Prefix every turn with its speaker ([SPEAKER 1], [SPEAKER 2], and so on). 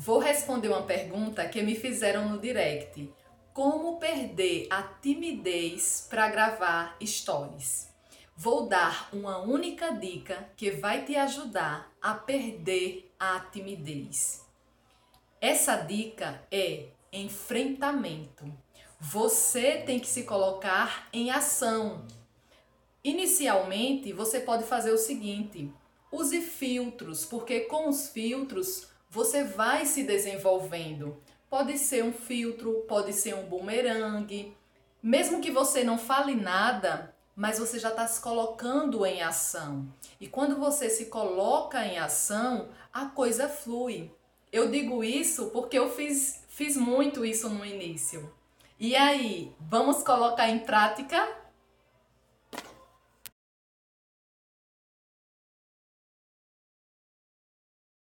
[SPEAKER 1] Vou responder uma pergunta que me fizeram no direct. Como perder a timidez para gravar stories? Vou dar uma única dica que vai te ajudar a perder a timidez. Essa dica é enfrentamento. Você tem que se colocar em ação. Inicialmente, você pode fazer o seguinte: use filtros, porque com os filtros você vai se desenvolvendo. Pode ser um filtro, pode ser um bumerangue. Mesmo que você não fale nada, mas você já está se colocando em ação. E quando você se coloca em ação, a coisa flui. Eu digo isso porque eu fiz, fiz muito isso no início. E aí, vamos colocar em prática?